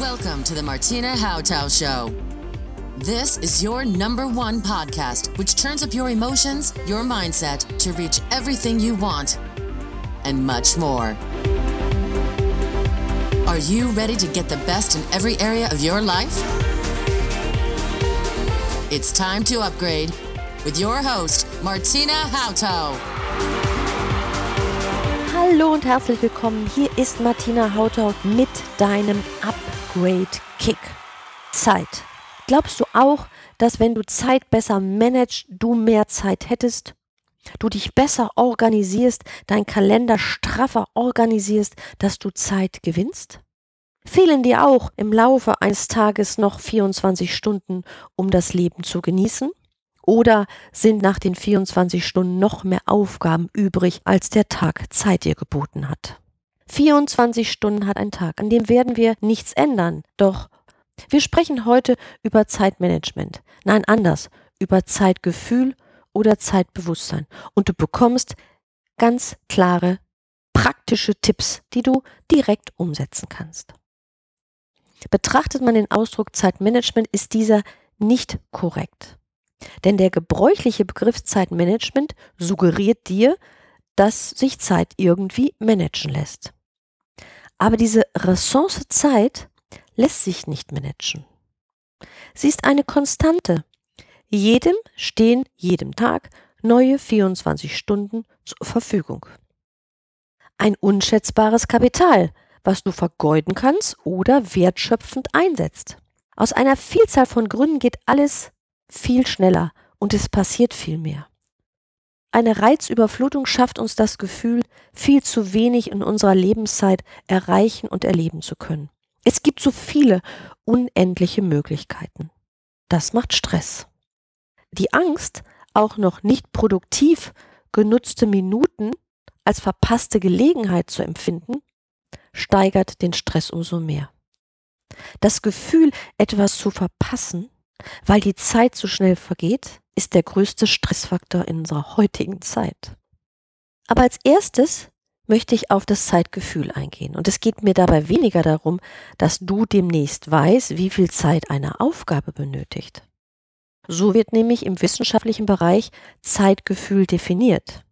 Welcome to the Martina Hautau Show. This is your number one podcast, which turns up your emotions, your mindset to reach everything you want and much more. Are you ready to get the best in every area of your life? It's time to upgrade with your host, Martina Hautau. Hallo und herzlich willkommen. Hier ist Martina Hautau mit deinem Upgrade Kick. Zeit. Glaubst du auch, dass wenn du Zeit besser managst, du mehr Zeit hättest? Du dich besser organisierst, dein Kalender straffer organisierst, dass du Zeit gewinnst? Fehlen dir auch im Laufe eines Tages noch 24 Stunden, um das Leben zu genießen? Oder sind nach den 24 Stunden noch mehr Aufgaben übrig, als der Tag Zeit dir geboten hat? 24 Stunden hat ein Tag, an dem werden wir nichts ändern. Doch wir sprechen heute über Zeitmanagement. Nein, anders, über Zeitgefühl oder Zeitbewusstsein. Und du bekommst ganz klare, praktische Tipps, die du direkt umsetzen kannst. Betrachtet man den Ausdruck Zeitmanagement, ist dieser nicht korrekt. Denn der gebräuchliche Begriff Zeitmanagement suggeriert dir, dass sich Zeit irgendwie managen lässt. Aber diese Ressource Zeit lässt sich nicht managen. Sie ist eine Konstante. Jedem stehen jedem Tag neue 24 Stunden zur Verfügung. Ein unschätzbares Kapital, was du vergeuden kannst oder wertschöpfend einsetzt. Aus einer Vielzahl von Gründen geht alles viel schneller und es passiert viel mehr. Eine Reizüberflutung schafft uns das Gefühl, viel zu wenig in unserer Lebenszeit erreichen und erleben zu können. Es gibt so viele unendliche Möglichkeiten. Das macht Stress. Die Angst, auch noch nicht produktiv genutzte Minuten als verpasste Gelegenheit zu empfinden, steigert den Stress umso mehr. Das Gefühl, etwas zu verpassen, weil die Zeit so schnell vergeht, ist der größte Stressfaktor in unserer heutigen Zeit. Aber als erstes möchte ich auf das Zeitgefühl eingehen. Und es geht mir dabei weniger darum, dass du demnächst weißt, wie viel Zeit eine Aufgabe benötigt. So wird nämlich im wissenschaftlichen Bereich Zeitgefühl definiert.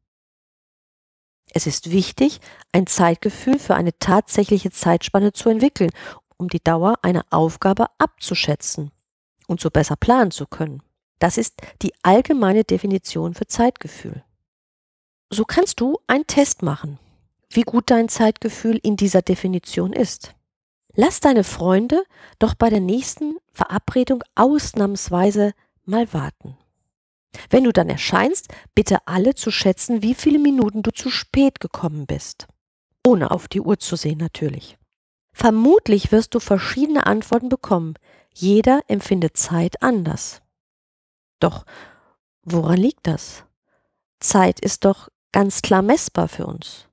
Es ist wichtig, ein Zeitgefühl für eine tatsächliche Zeitspanne zu entwickeln, um die Dauer einer Aufgabe abzuschätzen und so besser planen zu können. Das ist die allgemeine Definition für Zeitgefühl. So kannst du einen Test machen, wie gut dein Zeitgefühl in dieser Definition ist. Lass deine Freunde doch bei der nächsten Verabredung ausnahmsweise mal warten. Wenn du dann erscheinst, bitte alle zu schätzen, wie viele Minuten du zu spät gekommen bist. Ohne auf die Uhr zu sehen natürlich. Vermutlich wirst du verschiedene Antworten bekommen, jeder empfindet Zeit anders. Doch woran liegt das? Zeit ist doch ganz klar messbar für uns.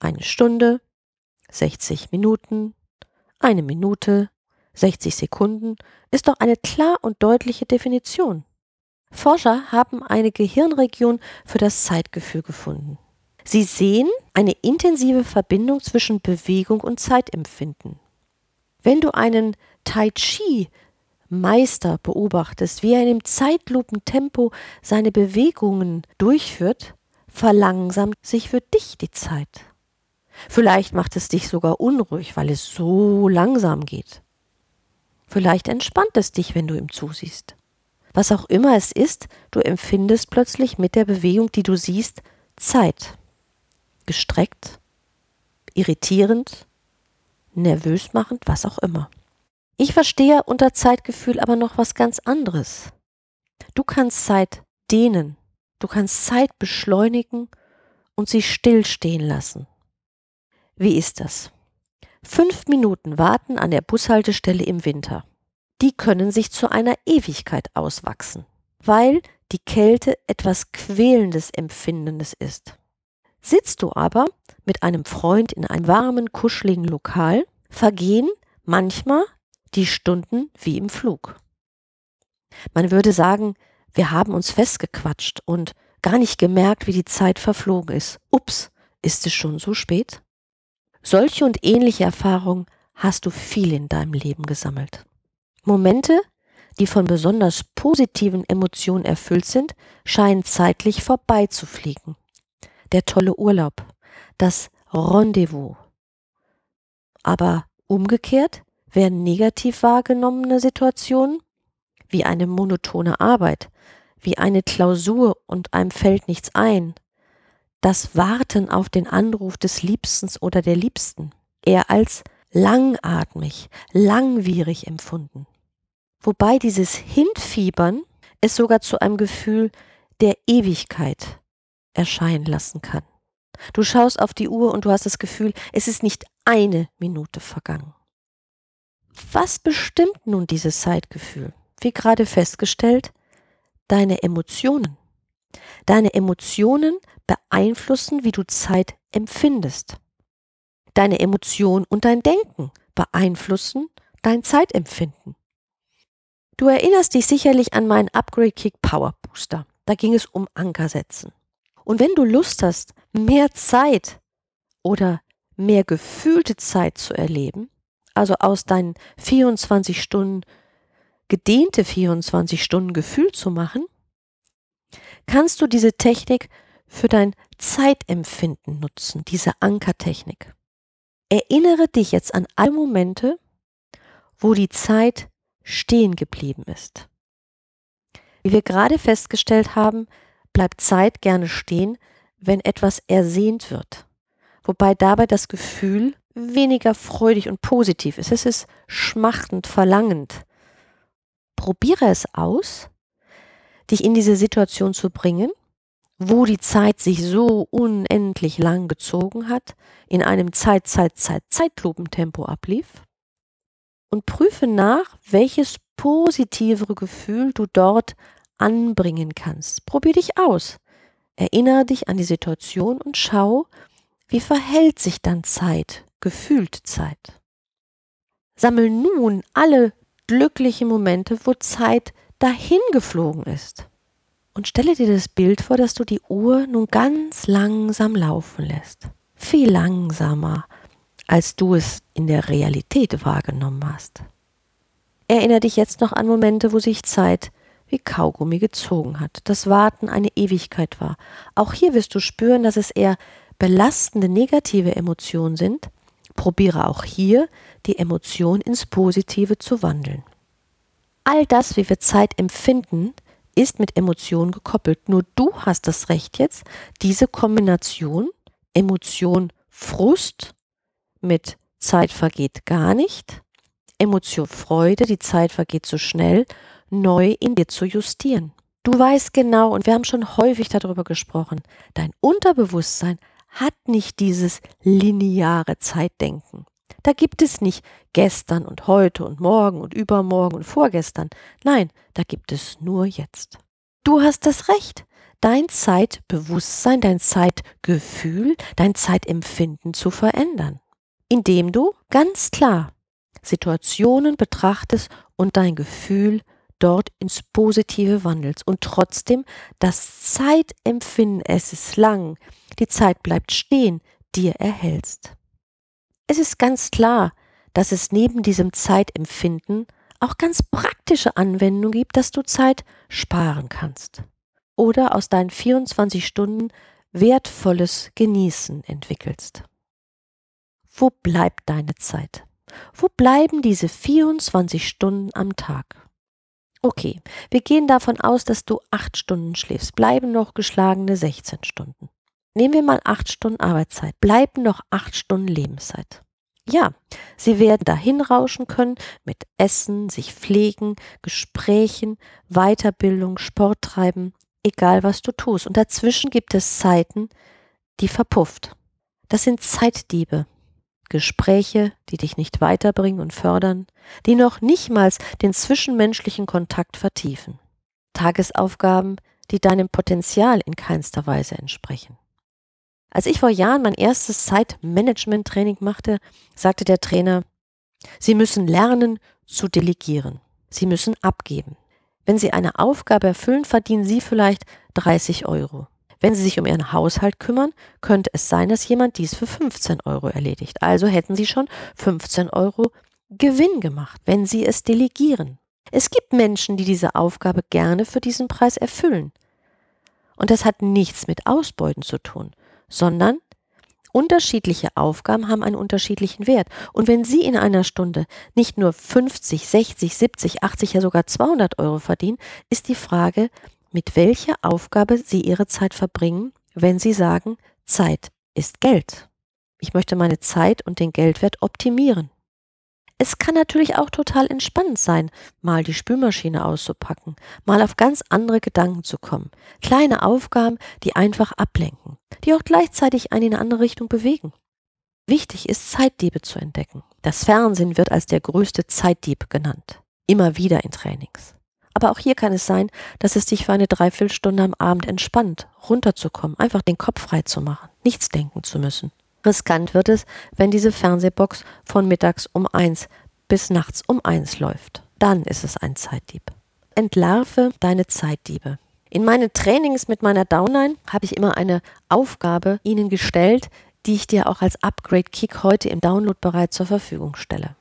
Eine Stunde, 60 Minuten, eine Minute, 60 Sekunden ist doch eine klar und deutliche Definition. Forscher haben eine Gehirnregion für das Zeitgefühl gefunden. Sie sehen eine intensive Verbindung zwischen Bewegung und Zeitempfinden. Wenn du einen Tai Chi Meister beobachtest, wie er in dem Zeitlupentempo seine Bewegungen durchführt, verlangsamt sich für dich die Zeit. Vielleicht macht es dich sogar unruhig, weil es so langsam geht. Vielleicht entspannt es dich, wenn du ihm zusiehst. Was auch immer es ist, du empfindest plötzlich mit der Bewegung, die du siehst, Zeit. Gestreckt, irritierend, nervös machend, was auch immer. Ich verstehe unter Zeitgefühl aber noch was ganz anderes. Du kannst Zeit dehnen, du kannst Zeit beschleunigen und sie stillstehen lassen. Wie ist das? Fünf Minuten warten an der Bushaltestelle im Winter. Die können sich zu einer Ewigkeit auswachsen, weil die Kälte etwas Quälendes Empfindendes ist. Sitzt du aber mit einem Freund in einem warmen, kuscheligen Lokal, vergehen manchmal die Stunden wie im Flug. Man würde sagen, wir haben uns festgequatscht und gar nicht gemerkt, wie die Zeit verflogen ist. Ups, ist es schon so spät? Solche und ähnliche Erfahrungen hast du viel in deinem Leben gesammelt. Momente, die von besonders positiven Emotionen erfüllt sind, scheinen zeitlich vorbeizufliegen. Der tolle Urlaub, das Rendezvous. Aber umgekehrt werden negativ wahrgenommene Situationen wie eine monotone Arbeit, wie eine Klausur und einem fällt nichts ein, das Warten auf den Anruf des Liebstens oder der Liebsten eher als langatmig, langwierig empfunden. Wobei dieses Hinfiebern es sogar zu einem Gefühl der Ewigkeit erscheinen lassen kann. Du schaust auf die Uhr und du hast das Gefühl, es ist nicht eine Minute vergangen. Was bestimmt nun dieses Zeitgefühl? Wie gerade festgestellt, deine Emotionen. Deine Emotionen beeinflussen, wie du Zeit empfindest. Deine Emotionen und dein Denken beeinflussen dein Zeitempfinden. Du erinnerst dich sicherlich an meinen Upgrade Kick Power Booster. Da ging es um Ankersetzen. Und wenn du Lust hast, mehr Zeit oder mehr gefühlte Zeit zu erleben, also aus deinen 24 Stunden gedehnte 24 Stunden Gefühl zu machen, kannst du diese Technik für dein Zeitempfinden nutzen, diese Ankertechnik. Erinnere dich jetzt an alle Momente, wo die Zeit stehen geblieben ist. Wie wir gerade festgestellt haben, bleibt Zeit gerne stehen, wenn etwas ersehnt wird, wobei dabei das Gefühl weniger freudig und positiv ist. Es ist schmachtend, verlangend. Probiere es aus, dich in diese Situation zu bringen, wo die Zeit sich so unendlich lang gezogen hat, in einem Zeit, Zeit, Zeit, Zeitlupentempo ablief und prüfe nach, welches positivere Gefühl du dort anbringen kannst. Probier dich aus. Erinnere dich an die Situation und schau, wie verhält sich dann Zeit, gefühlt Zeit. Sammel nun alle glücklichen Momente, wo Zeit dahin geflogen ist. Und stelle dir das Bild vor, dass du die Uhr nun ganz langsam laufen lässt. Viel langsamer, als du es in der Realität wahrgenommen hast. Erinnere dich jetzt noch an Momente, wo sich Zeit wie Kaugummi gezogen hat, das Warten eine Ewigkeit war. Auch hier wirst du spüren, dass es eher belastende negative Emotionen sind. Probiere auch hier die Emotion ins Positive zu wandeln. All das, wie wir Zeit empfinden, ist mit Emotionen gekoppelt. Nur du hast das Recht jetzt, diese Kombination Emotion Frust mit Zeit vergeht gar nicht, Emotion Freude, die Zeit vergeht so schnell, neu in dir zu justieren. Du weißt genau, und wir haben schon häufig darüber gesprochen, dein Unterbewusstsein hat nicht dieses lineare Zeitdenken. Da gibt es nicht gestern und heute und morgen und übermorgen und vorgestern. Nein, da gibt es nur jetzt. Du hast das Recht, dein Zeitbewusstsein, dein Zeitgefühl, dein Zeitempfinden zu verändern, indem du ganz klar Situationen betrachtest und dein Gefühl dort ins Positive wandelst und trotzdem das Zeitempfinden, es ist lang, die Zeit bleibt stehen, dir erhältst. Es ist ganz klar, dass es neben diesem Zeitempfinden auch ganz praktische Anwendungen gibt, dass du Zeit sparen kannst oder aus deinen 24 Stunden wertvolles Genießen entwickelst. Wo bleibt deine Zeit? Wo bleiben diese 24 Stunden am Tag? Okay, wir gehen davon aus, dass du acht Stunden schläfst, bleiben noch geschlagene 16 Stunden. Nehmen wir mal acht Stunden Arbeitszeit, bleiben noch acht Stunden Lebenszeit. Ja, sie werden dahin rauschen können mit Essen, sich pflegen, Gesprächen, Weiterbildung, Sport treiben, egal was du tust. Und dazwischen gibt es Zeiten, die verpufft. Das sind Zeitdiebe. Gespräche, die dich nicht weiterbringen und fördern, die noch nichtmals den zwischenmenschlichen Kontakt vertiefen. Tagesaufgaben, die deinem Potenzial in keinster Weise entsprechen. Als ich vor Jahren mein erstes Zeitmanagement-Training machte, sagte der Trainer, Sie müssen lernen zu delegieren. Sie müssen abgeben. Wenn Sie eine Aufgabe erfüllen, verdienen Sie vielleicht 30 Euro. Wenn Sie sich um Ihren Haushalt kümmern, könnte es sein, dass jemand dies für 15 Euro erledigt. Also hätten Sie schon 15 Euro Gewinn gemacht, wenn Sie es delegieren. Es gibt Menschen, die diese Aufgabe gerne für diesen Preis erfüllen. Und das hat nichts mit Ausbeuten zu tun, sondern unterschiedliche Aufgaben haben einen unterschiedlichen Wert. Und wenn Sie in einer Stunde nicht nur 50, 60, 70, 80, ja sogar 200 Euro verdienen, ist die Frage, mit welcher Aufgabe Sie Ihre Zeit verbringen, wenn Sie sagen, Zeit ist Geld. Ich möchte meine Zeit und den Geldwert optimieren. Es kann natürlich auch total entspannend sein, mal die Spülmaschine auszupacken, mal auf ganz andere Gedanken zu kommen. Kleine Aufgaben, die einfach ablenken, die auch gleichzeitig einen in eine andere Richtung bewegen. Wichtig ist, Zeitdiebe zu entdecken. Das Fernsehen wird als der größte Zeitdieb genannt. Immer wieder in Trainings. Aber auch hier kann es sein, dass es dich für eine Dreiviertelstunde am Abend entspannt, runterzukommen, einfach den Kopf frei zu machen, nichts denken zu müssen. Riskant wird es, wenn diese Fernsehbox von mittags um eins bis nachts um eins läuft. Dann ist es ein Zeitdieb. Entlarve deine Zeitdiebe. In meinen Trainings mit meiner Downline habe ich immer eine Aufgabe Ihnen gestellt, die ich dir auch als Upgrade Kick heute im Download bereit zur Verfügung stelle.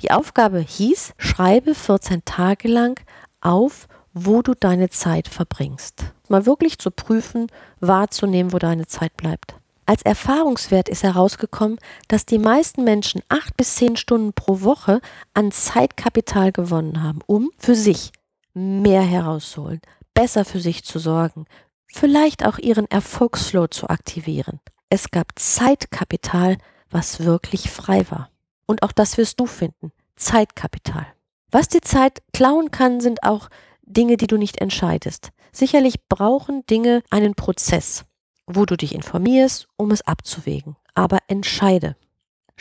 Die Aufgabe hieß, schreibe 14 Tage lang auf, wo du deine Zeit verbringst. Mal wirklich zu prüfen, wahrzunehmen, wo deine Zeit bleibt. Als Erfahrungswert ist herausgekommen, dass die meisten Menschen acht bis zehn Stunden pro Woche an Zeitkapital gewonnen haben, um für sich mehr herauszuholen, besser für sich zu sorgen, vielleicht auch ihren Erfolgsflow zu aktivieren. Es gab Zeitkapital, was wirklich frei war. Und auch das wirst du finden. Zeitkapital. Was die Zeit klauen kann, sind auch Dinge, die du nicht entscheidest. Sicherlich brauchen Dinge einen Prozess, wo du dich informierst, um es abzuwägen. Aber entscheide.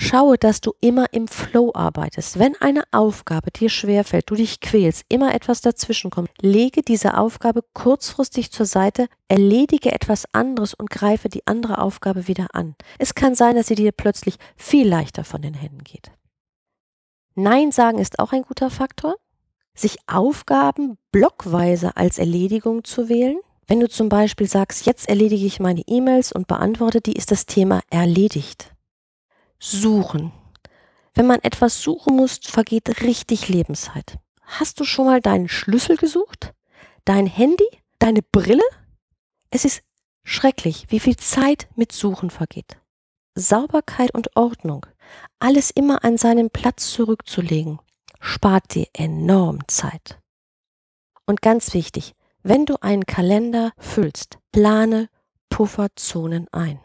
Schaue, dass du immer im Flow arbeitest. Wenn eine Aufgabe dir schwerfällt, du dich quälst, immer etwas dazwischenkommt, lege diese Aufgabe kurzfristig zur Seite, erledige etwas anderes und greife die andere Aufgabe wieder an. Es kann sein, dass sie dir plötzlich viel leichter von den Händen geht. Nein sagen ist auch ein guter Faktor. Sich Aufgaben blockweise als Erledigung zu wählen. Wenn du zum Beispiel sagst, jetzt erledige ich meine E-Mails und beantworte die, ist das Thema erledigt. Suchen. Wenn man etwas suchen muss, vergeht richtig Lebenszeit. Hast du schon mal deinen Schlüssel gesucht? Dein Handy? Deine Brille? Es ist schrecklich, wie viel Zeit mit Suchen vergeht. Sauberkeit und Ordnung alles immer an seinen Platz zurückzulegen, spart dir enorm Zeit. Und ganz wichtig, wenn du einen Kalender füllst, plane Pufferzonen ein.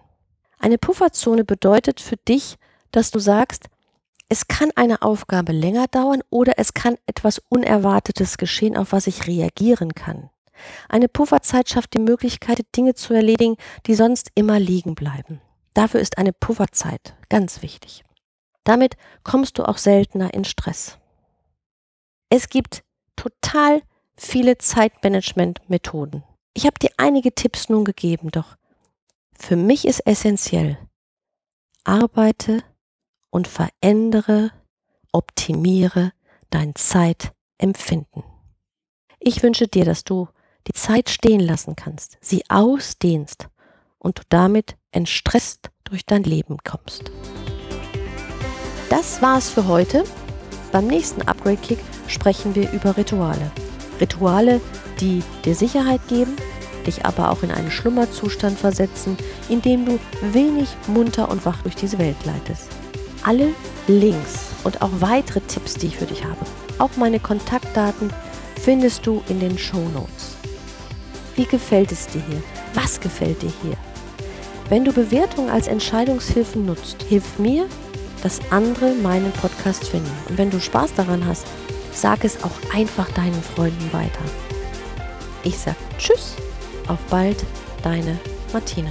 Eine Pufferzone bedeutet für dich, dass du sagst, es kann eine Aufgabe länger dauern oder es kann etwas Unerwartetes geschehen, auf was ich reagieren kann. Eine Pufferzeit schafft die Möglichkeit, Dinge zu erledigen, die sonst immer liegen bleiben. Dafür ist eine Pufferzeit ganz wichtig. Damit kommst du auch seltener in Stress. Es gibt total viele Zeitmanagement-Methoden. Ich habe dir einige Tipps nun gegeben, doch für mich ist essentiell, arbeite und verändere, optimiere dein Zeitempfinden. Ich wünsche dir, dass du die Zeit stehen lassen kannst, sie ausdehnst und du damit entstresst durch dein Leben kommst. Das war's für heute. Beim nächsten Upgrade Kick sprechen wir über Rituale. Rituale, die dir Sicherheit geben, dich aber auch in einen Schlummerzustand versetzen, in dem du wenig munter und wach durch diese Welt leitest. Alle Links und auch weitere Tipps, die ich für dich habe, auch meine Kontaktdaten, findest du in den Show Notes. Wie gefällt es dir hier? Was gefällt dir hier? Wenn du Bewertungen als Entscheidungshilfen nutzt, hilf mir, dass andere meinen Podcast finden. Und wenn du Spaß daran hast, sag es auch einfach deinen Freunden weiter. Ich sag Tschüss, auf bald, deine Martina.